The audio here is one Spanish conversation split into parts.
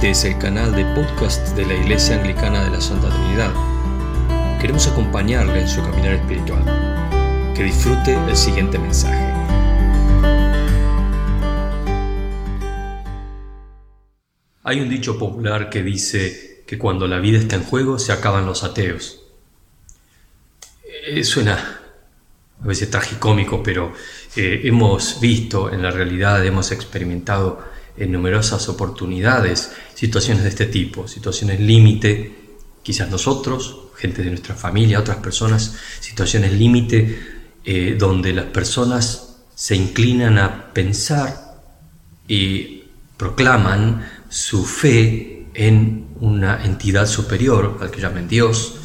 Este es el canal de podcast de la Iglesia Anglicana de la Santa Trinidad. Queremos acompañarle en su caminar espiritual. Que disfrute el siguiente mensaje. Hay un dicho popular que dice que cuando la vida está en juego se acaban los ateos. Eh, suena a veces tragicómico, pero eh, hemos visto en la realidad, hemos experimentado en numerosas oportunidades situaciones de este tipo, situaciones límite, quizás nosotros, gente de nuestra familia, otras personas, situaciones límite eh, donde las personas se inclinan a pensar y proclaman su fe en una entidad superior, al que llamen Dios,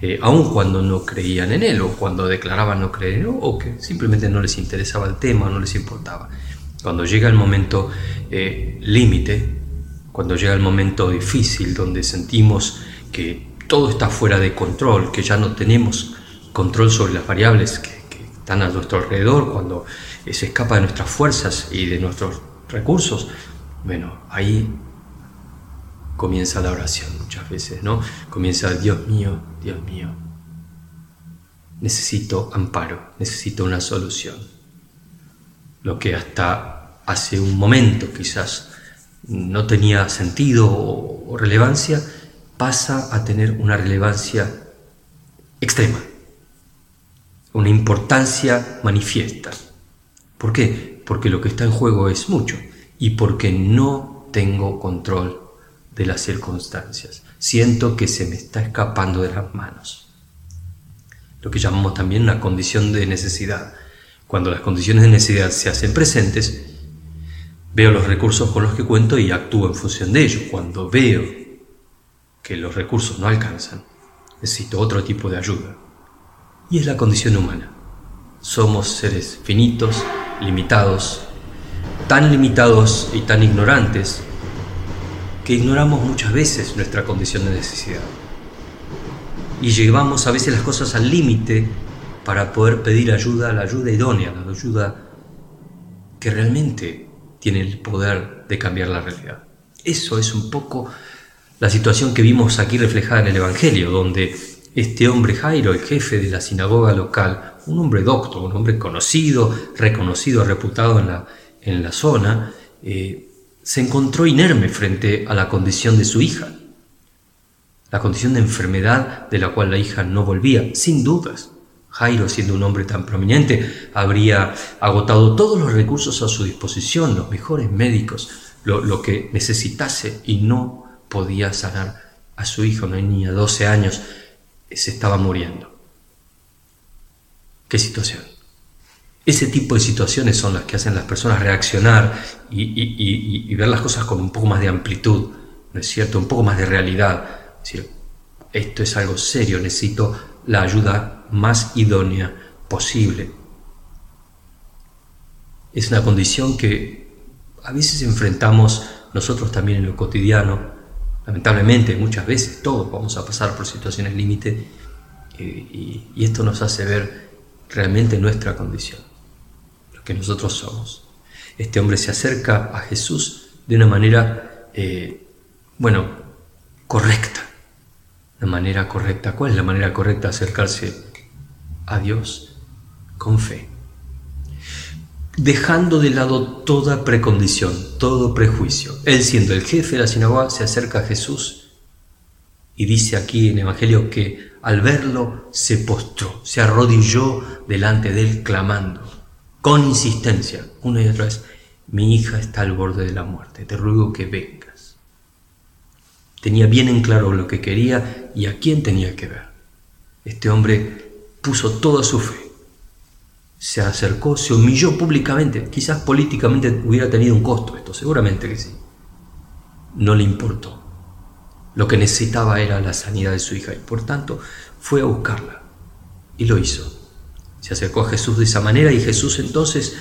eh, aun cuando no creían en él o cuando declaraban no creer en él o que simplemente no les interesaba el tema, no les importaba. Cuando llega el momento eh, límite, cuando llega el momento difícil donde sentimos que todo está fuera de control, que ya no tenemos control sobre las variables que, están a nuestro alrededor, cuando eh, se escapa de nuestras fuerzas y de nuestros recursos, bueno, ahí comienza la oración muchas veces, ¿no? Comienza, Dios mío, Dios mío, necesito amparo, necesito una solución lo que hasta hace un momento quizás no tenía sentido o, relevancia, pasa a tener una relevancia extrema, una importancia manifiesta. ¿Por qué? Porque lo que está en juego es mucho y porque no tengo control de las circunstancias. Siento que se me está escapando de las manos. Lo que llamamos también una condición de necesidad. Cuando las condiciones de necesidad se hacen presentes, veo los recursos con los que cuento y actúo en función de ellos. Cuando veo que los recursos no alcanzan, necesito otro tipo de ayuda. Y es la condición humana. Somos seres finitos, limitados, tan limitados y tan ignorantes que ignoramos muchas veces nuestra condición de necesidad. Y llevamos a veces las cosas al límite para poder pedir ayuda, la ayuda idónea, la ayuda que realmente tiene el poder de cambiar la realidad. Eso es un poco la situación que vimos aquí reflejada en el Evangelio, donde este hombre Jairo, el jefe de la sinagoga local, un hombre docto, un hombre conocido, reconocido, reputado en la, en la zona, eh, se encontró inerme frente a la condición de su hija, la condición de enfermedad de la cual la hija no volvía, sin dudas. Jairo, siendo un hombre tan prominente, habría agotado todos los recursos a su disposición, los mejores médicos, lo, que necesitase y no podía sanar a su hijo, una niña de 12 años, se estaba muriendo. ¿Qué situación? Ese tipo de situaciones son las que hacen las personas reaccionar y, ver las cosas con un poco más de amplitud, ¿no es cierto? Un poco más de realidad. Esto es algo serio, necesito la ayuda más idónea posible. Es una condición que a veces enfrentamos nosotros también en lo cotidiano. Lamentablemente, muchas veces todos vamos a pasar por situaciones límite eh, y, esto nos hace ver realmente nuestra condición, lo que nosotros somos. Este hombre se acerca a Jesús de una manera, eh, bueno, correcta la manera correcta. ¿Cuál es la manera correcta de acercarse a Dios? Con fe. Dejando de lado toda precondición, todo prejuicio. Él siendo el jefe de la sinagoga se acerca a Jesús y dice aquí en el Evangelio que al verlo se postró, se arrodilló delante de él clamando, con insistencia, una y otra vez, mi hija está al borde de la muerte, te ruego que venga. Tenía bien en claro lo que quería y a quién tenía que ver. Este hombre puso toda su fe. Se acercó, se humilló públicamente. Quizás políticamente hubiera tenido un costo esto, seguramente que sí. No le importó. Lo que necesitaba era la sanidad de su hija y por tanto fue a buscarla. Y lo hizo. Se acercó a Jesús de esa manera y Jesús entonces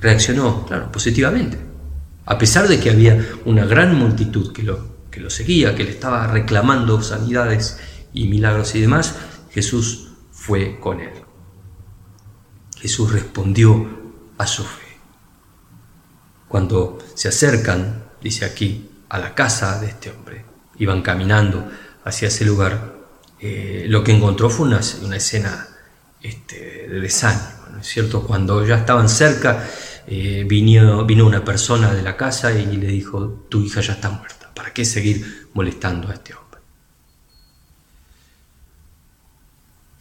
reaccionó, claro, positivamente. A pesar de que había una gran multitud que lo que lo seguía, que le estaba reclamando sanidades y milagros y demás, Jesús fue con él. Jesús respondió a su fe. Cuando se acercan, dice aquí, a la casa de este hombre, iban caminando hacia ese lugar, eh, lo que encontró fue una, escena este, de desánimo, ¿no es cierto? Cuando ya estaban cerca, eh, vino, vino una persona de la casa y le dijo, tu hija ya está muerta, ¿para qué seguir molestando a este hombre?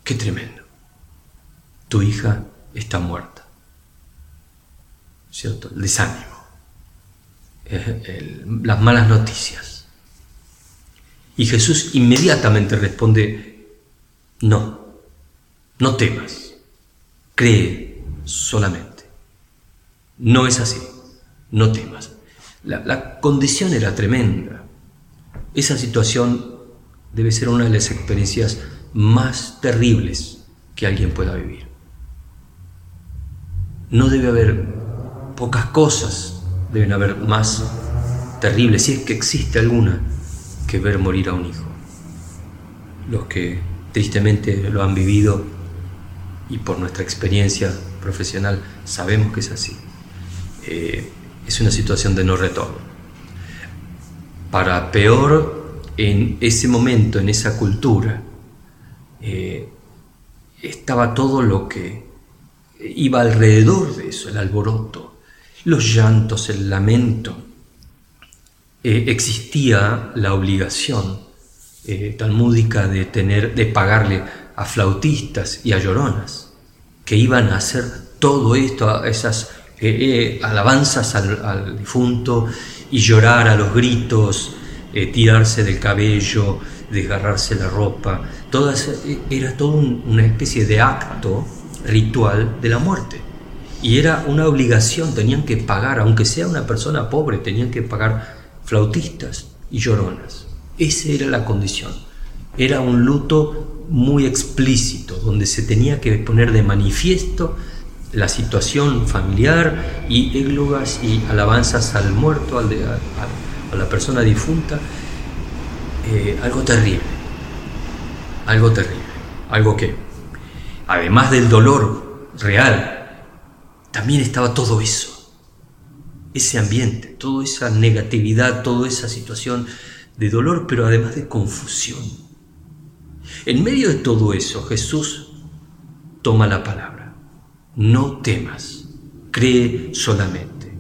Qué tremendo. Tu hija está muerta. ¿Cierto? El desánimo. las malas noticias. Y Jesús inmediatamente responde, no, no temas, cree solamente. No es así, no temas. La, la condición era tremenda. Esa situación debe ser una de las experiencias más terribles que alguien pueda vivir. No debe haber pocas cosas, deben haber más terribles, si es que existe alguna, que ver morir a un hijo. Los que tristemente lo han vivido y por nuestra experiencia profesional sabemos que es así. Eh, es una situación de no retorno. Para peor, en ese momento, en esa cultura, eh, estaba todo lo que iba alrededor de eso, el alboroto, los llantos, el lamento, eh, existía la obligación eh, talmúdica de, tener, de pagarle a flautistas y a lloronas, que iban a hacer todo esto, esas eh, alabanzas al, difunto y llorar a los gritos, tirarse del cabello, desgarrarse la ropa, todas, era todo una especie de acto ritual de la muerte. Y era una obligación, tenían que pagar, aunque sea una persona pobre, tenían que pagar flautistas y lloronas. Esa era la condición. Era un luto muy explícito, donde se tenía que poner de manifiesto la situación familiar y églogas y alabanzas al muerto, al a, la persona difunta. Eh, algo terrible, algo terrible, algo que, además del dolor real, también estaba todo eso ese ambiente, toda esa negatividad, toda esa situación de dolor, pero además de confusión. En medio de todo eso, Jesús toma la palabra. No temas, cree solamente.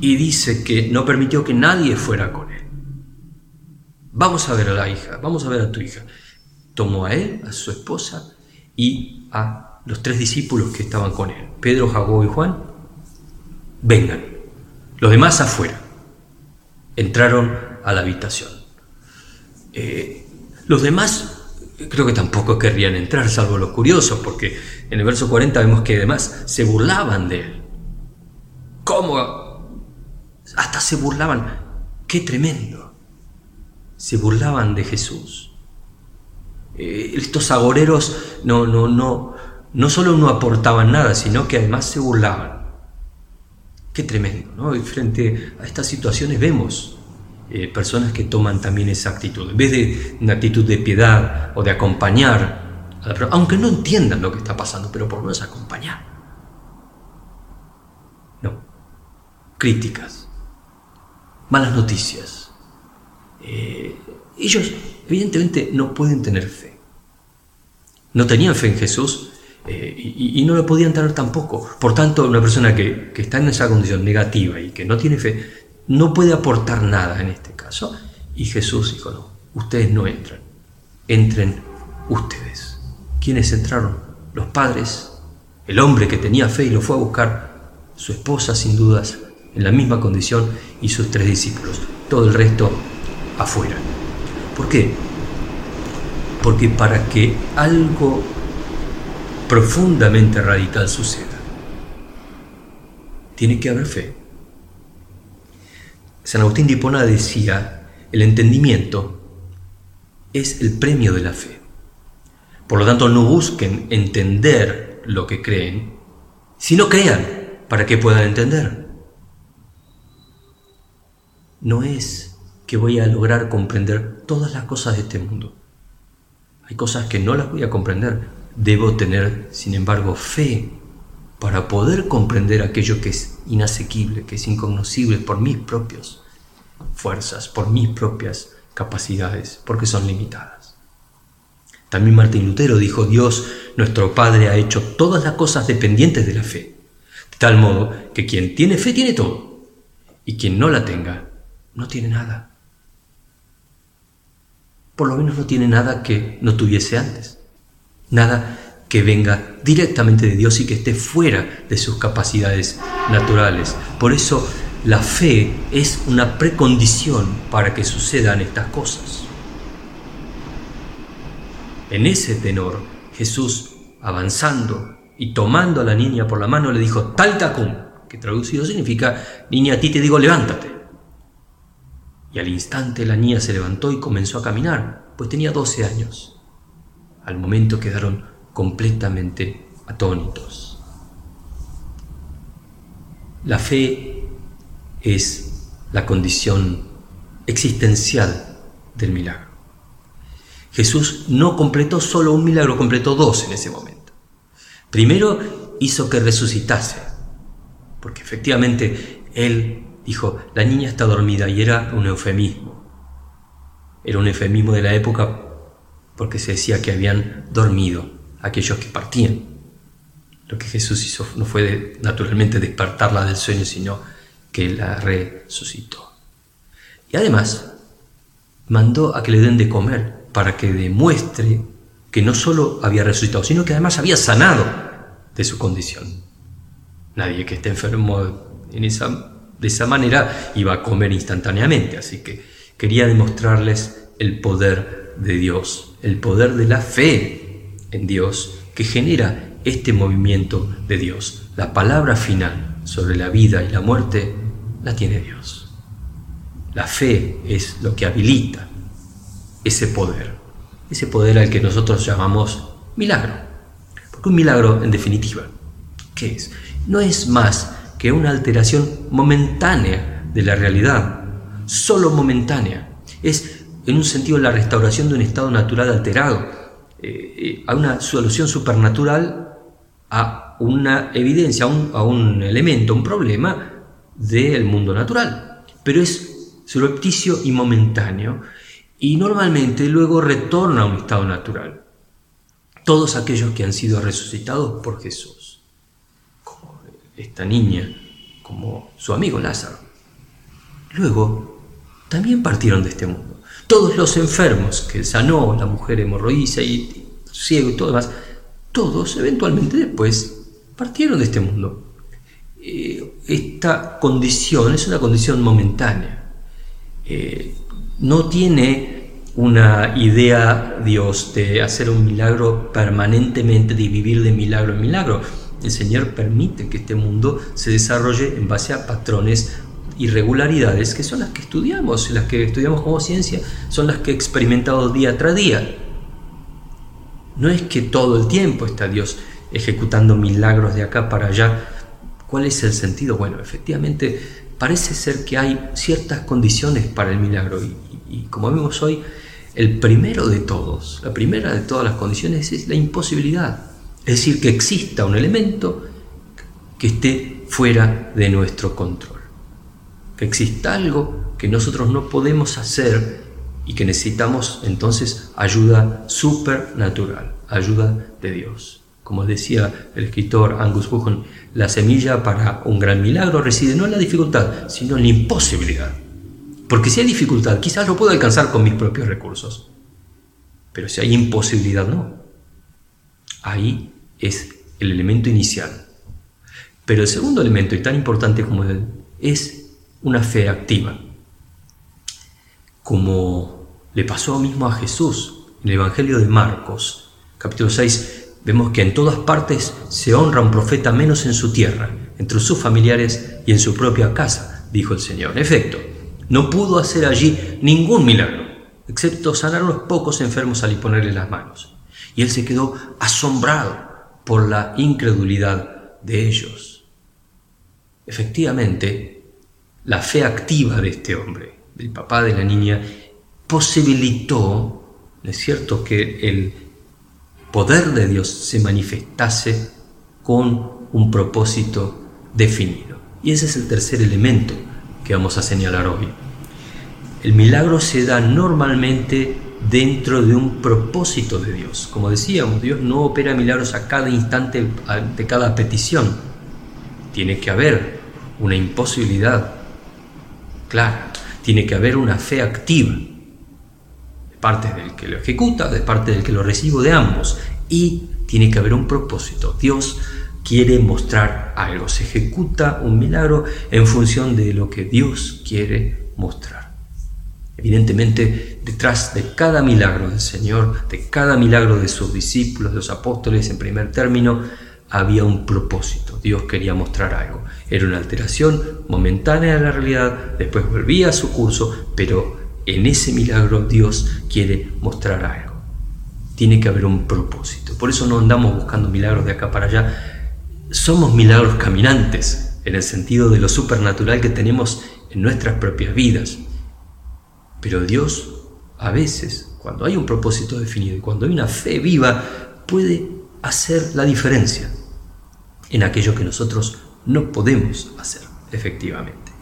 Y dice que no permitió que nadie fuera con. Vamos a ver a la hija, vamos a ver a tu hija. Tomó a él, a su esposa y a los tres discípulos que estaban con él, Pedro, Jacobo y Juan, vengan. Los demás afuera. Entraron a la habitación. Eh, los demás creo que tampoco querrían entrar, salvo los curiosos, porque en el verso 40 vemos que además se burlaban de él. ¿Cómo? Hasta se burlaban. ¡Qué tremendo! Se burlaban de Jesús. Eh, estos agoreros no, no, no, no solo no aportaban nada, sino que además se burlaban. Qué tremendo, ¿no? Frente a estas situaciones vemos eh, personas que toman también esa actitud. En vez de una actitud de piedad o de acompañar, a la aunque no entiendan lo que está pasando, pero por lo menos acompañar. No. Críticas. Malas noticias. Eh, ellos evidentemente no pueden tener fe. No tenían fe en Jesús eh, y, no lo podían tener tampoco. Por tanto, una persona que, está en esa condición negativa y que no tiene fe, no puede aportar nada en este caso. Y Jesús dijo, no, ustedes no entran, entren ustedes. ¿Quiénes entraron? Los padres, el hombre que tenía fe y lo fue a buscar, su esposa sin dudas, en la misma condición, y sus tres discípulos. Todo el resto afuera. ¿Por qué? Porque para que algo profundamente radical suceda. Tiene que haber fe. San Agustín de Hipona decía, el entendimiento es el premio de la fe. Por lo tanto, no busquen entender lo que creen, sino crean para que puedan entender. No es que voy a lograr comprender todas las cosas de este mundo. Hay cosas que no las voy a comprender, Debo tener, sin embargo, fe para poder comprender aquello que es inasequible, que es incognoscible por mis propias fuerzas, por mis propias capacidades, porque son limitadas. También Martín Lutero dijo, Dios, nuestro Padre, ha hecho todas las cosas dependientes de la fe, de tal modo que quien tiene fe tiene todo, y quien no la tenga, no tiene nada. Por lo menos no tiene nada que no tuviese antes, nada que venga directamente de Dios y que esté fuera de sus capacidades naturales. Por eso la fe es una precondición para que sucedan estas cosas. En ese tenor, Jesús, avanzando y tomando a la niña por la mano, le dijo, tal tacum, que traducido significa, niña, a ti te digo, levántate. Y al instante la niña se levantó y comenzó a caminar, pues tenía 12 años. Al momento quedaron completamente atónitos. La fe es la condición existencial del milagro. Jesús no completó solo un milagro, completó dos en ese momento. Primero hizo que resucitase, porque efectivamente Él dijo, la niña está dormida y era un eufemismo. Era un eufemismo de la época porque se decía que habían dormido aquellos que partían. Lo que Jesús hizo no fue naturalmente despertarla del sueño, sino que la resucitó. Y además mandó a que le den de comer para que demuestre que no solo había resucitado, sino que además había sanado de su condición. Nadie que esté enfermo en esa, de esa manera iba a comer instantáneamente, así que quería demostrarles el poder de Dios, el poder de la fe en Dios que genera este movimiento de Dios. La palabra final sobre la vida y la muerte la tiene Dios. La fe es lo que habilita ese poder, ese poder al que nosotros llamamos milagro. Porque un milagro, en definitiva, ¿qué es? No es más que una alteración momentánea de la realidad, solo momentánea. Es, en un sentido, la restauración de un estado natural alterado, eh, a una solución supernatural a una evidencia, a un, elemento, un problema del mundo natural. Pero es surrepticio y momentáneo y normalmente luego retorna a un estado natural. Todos aquellos que han sido resucitados por Jesús, esta niña, como su amigo Lázaro, luego también partieron de este mundo todos los enfermos que sanó la mujer hemorroísa y ciego y todo demás, todos eventualmente después partieron de este mundo. Eh, esta condición es una condición momentánea. Eh, no tiene una idea Dios de hacer un milagro permanentemente, de vivir de milagro en milagro. El Señor permite que este mundo se desarrolle en base a patrones irregularidades que son las que estudiamos, las que estudiamos como ciencia, son las que he experimentado día tras día. No es que todo el tiempo está Dios ejecutando milagros de acá para allá. ¿Cuál es el sentido? Bueno, efectivamente parece ser que hay ciertas condiciones para el milagro y, y como vemos hoy, el primero de todos, la primera de todas las condiciones es la imposibilidad. Es decir, que exista un elemento que esté fuera de nuestro control que exista algo que nosotros no podemos hacer y que necesitamos entonces ayuda supernatural, ayuda de Dios. Como decía el escritor Angus Buchan, la semilla para un gran milagro reside no en la dificultad, sino en la imposibilidad. Porque si hay dificultad, quizás lo puedo alcanzar con mis propios recursos. Pero si hay imposibilidad, no. Ahí es el elemento inicial. Pero el segundo elemento, y tan importante como él, es una fe activa, como le pasó mismo a Jesús en el Evangelio de Marcos, capítulo 6, vemos que en todas partes se honra un profeta menos en su tierra, entre sus familiares y en su propia casa, dijo el Señor. En efecto, no pudo hacer allí ningún milagro, excepto sanar a unos pocos enfermos al ponerle las manos. Y él se quedó asombrado por la incredulidad de ellos. Efectivamente, la fe activa de este hombre, del papá de la niña, posibilitó, ¿no es cierto?, que el poder de Dios se manifestase con un propósito definido. Y ese es el tercer elemento que vamos a señalar hoy. El milagro se da normalmente dentro de un propósito de Dios. Como decíamos, Dios no opera milagros a cada instante de cada petición. Tiene que haber una imposibilidad clara, tiene que haber una fe activa de parte del que lo ejecuta, de parte del que lo recibe, de ambos. Y tiene que haber un propósito. Dios quiere mostrar algo, se ejecuta un milagro en función de lo que Dios quiere mostrar. Evidentemente, detrás de cada milagro del Señor, de cada milagro de sus discípulos, de los apóstoles, en primer término, había un propósito. Dios quería mostrar algo. Era una alteración momentánea de la realidad, después volvía a su curso, pero en ese milagro Dios quiere mostrar algo. Tiene que haber un propósito. Por eso no andamos buscando milagros de acá para allá. Somos milagros caminantes, en el sentido de lo supernatural que tenemos en nuestras propias vidas. Pero Dios a veces, cuando hay un propósito definido y cuando hay una fe viva, puede hacer la diferencia en aquello que nosotros no podemos hacer efectivamente.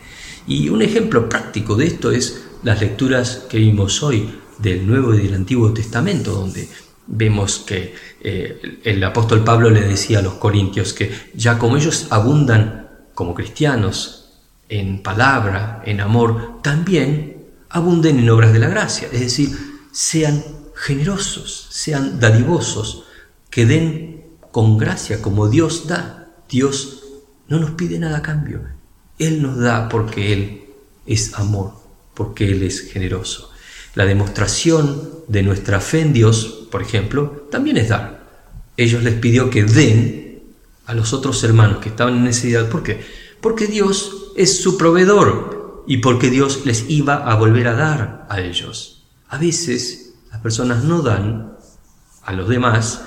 Y un ejemplo práctico de esto es las lecturas que vimos hoy del Nuevo y del Antiguo Testamento, donde vemos que eh, el apóstol Pablo le decía a los corintios que ya como ellos abundan como cristianos en palabra, en amor, también abunden en obras de la gracia, es decir, sean generosos, sean dadivosos, que den con gracia como Dios da. Dios no nos pide nada a cambio, Él nos da porque Él es amor, porque Él es generoso. La demostración de nuestra fe en Dios, por ejemplo, también es dar. Ellos les pidió que den a los otros hermanos que estaban en necesidad. ¿Por qué? Porque Dios es su proveedor y porque Dios les iba a volver a dar a ellos. A veces las personas no dan a los demás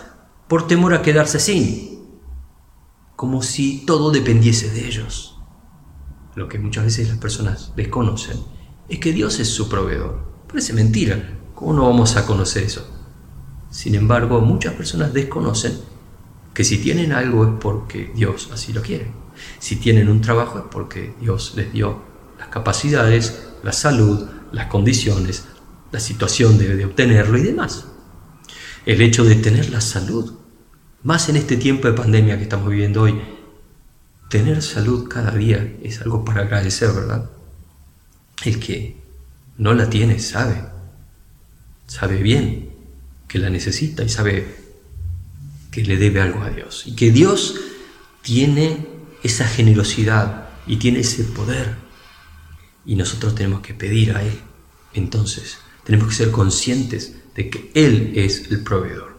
por temor a quedarse sin, como si todo dependiese de ellos. Lo que muchas veces las personas desconocen es que Dios es su proveedor. Parece mentira, ¿cómo no vamos a conocer eso? Sin embargo, muchas personas desconocen que si tienen algo es porque Dios así lo quiere. Si tienen un trabajo es porque Dios les dio capacidades, la salud, las condiciones, la situación de, obtenerlo y demás. El hecho de tener la salud, más en este tiempo de pandemia que estamos viviendo hoy, tener salud cada día es algo para agradecer, ¿verdad? El que no la tiene sabe, sabe bien que la necesita y sabe que le debe algo a Dios. Y que Dios tiene esa generosidad y tiene ese poder y nosotros tenemos que pedir a Él. Entonces, tenemos que ser conscientes de que Él es el proveedor.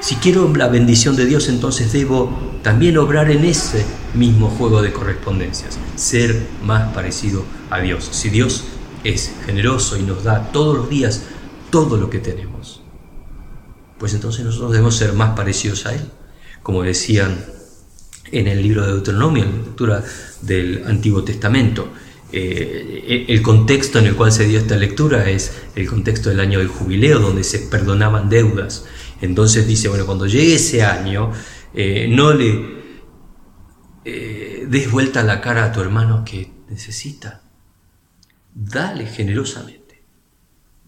Si quiero la bendición de Dios, entonces debo también obrar en ese mismo juego de correspondencias, ser más parecido a Dios. Si Dios es generoso y nos da todos los días todo lo que tenemos, pues entonces nosotros debemos ser más parecidos a Él. Como decían en el libro de Deuteronomio, en la lectura del Antiguo Testamento, eh, el contexto en el cual se dio esta lectura es el contexto del año del jubileo, donde se perdonaban deudas. Entonces dice, bueno, cuando llegue ese año, eh, no le eh, des vuelta la cara a tu hermano que necesita. Dale generosamente.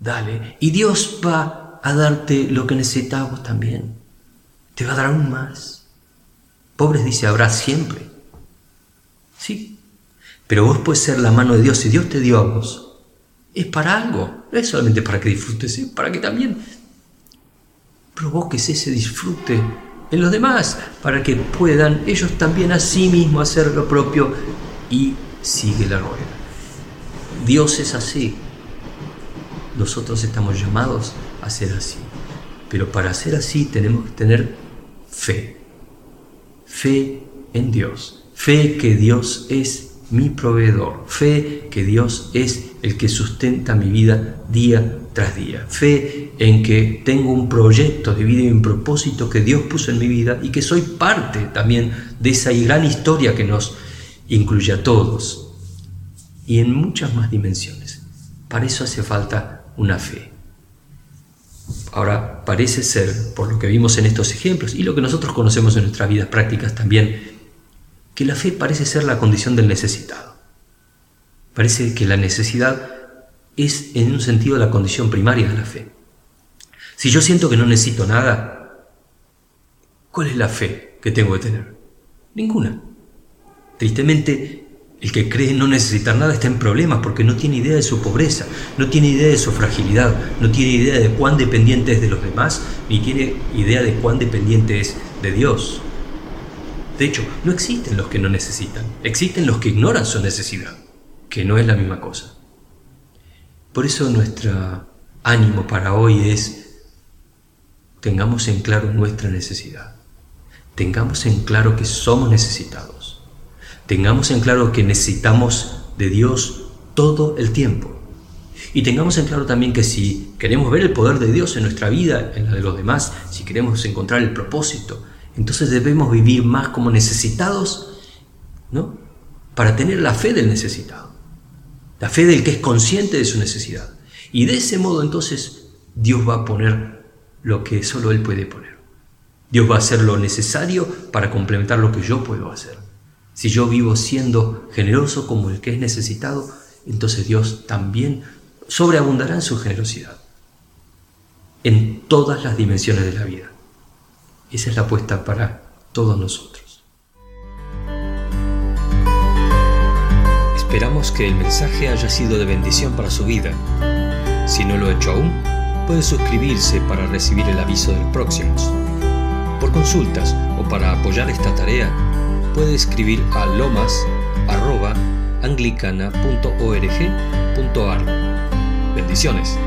Dale. Y Dios va a darte lo que necesitamos también. Te va a dar aún más. Pobres dice, habrá siempre. Sí, pero vos puedes ser la mano de Dios. Si Dios te dio a vos, es para algo. No es solamente para que disfrutes, es para que también provoques ese disfrute en los demás, para que puedan ellos también a sí mismos hacer lo propio y sigue la rueda. Dios es así. Nosotros estamos llamados a ser así. Pero para ser así tenemos que tener fe. Fe en Dios. Fe que Dios es mi proveedor. Fe que Dios es el que sustenta mi vida día tras día. Fe en que tengo un proyecto de vida y un propósito que Dios puso en mi vida y que soy parte también de esa gran historia que nos incluye a todos y en muchas más dimensiones. Para eso hace falta una fe. Ahora, parece ser, por lo que vimos en estos ejemplos y lo que nosotros conocemos en nuestras vidas prácticas también, que la fe parece ser la condición del necesitado. Parece que la necesidad es en un sentido la condición primaria de la fe. Si yo siento que no necesito nada, ¿cuál es la fe que tengo que tener? Ninguna. Tristemente, el que cree no necesitar nada está en problemas porque no tiene idea de su pobreza, no tiene idea de su fragilidad, no tiene idea de cuán dependiente es de los demás, ni tiene idea de cuán dependiente es de Dios. De hecho, no existen los que no necesitan, existen los que ignoran su necesidad, que no es la misma cosa. Por eso nuestro ánimo para hoy es, tengamos en claro nuestra necesidad, tengamos en claro que somos necesitados Tengamos en claro que necesitamos de Dios todo el tiempo. Y tengamos en claro también que si queremos ver el poder de Dios en nuestra vida, en la de los demás, si queremos encontrar el propósito, entonces debemos vivir más como necesitados, ¿no? Para tener la fe del necesitado, la fe del que es consciente de su necesidad. Y de ese modo entonces Dios va a poner lo que solo Él puede poner. Dios va a hacer lo necesario para complementar lo que yo puedo hacer. Si yo vivo siendo generoso como el que es necesitado, entonces Dios también sobreabundará en su generosidad, en todas las dimensiones de la vida. Esa es la apuesta para todos nosotros. Esperamos que el mensaje haya sido de bendición para su vida. Si no lo ha hecho aún, puede suscribirse para recibir el aviso del próximo. Por consultas o para apoyar esta tarea, puede escribir a lomas.anglicana.org.ar. Bendiciones.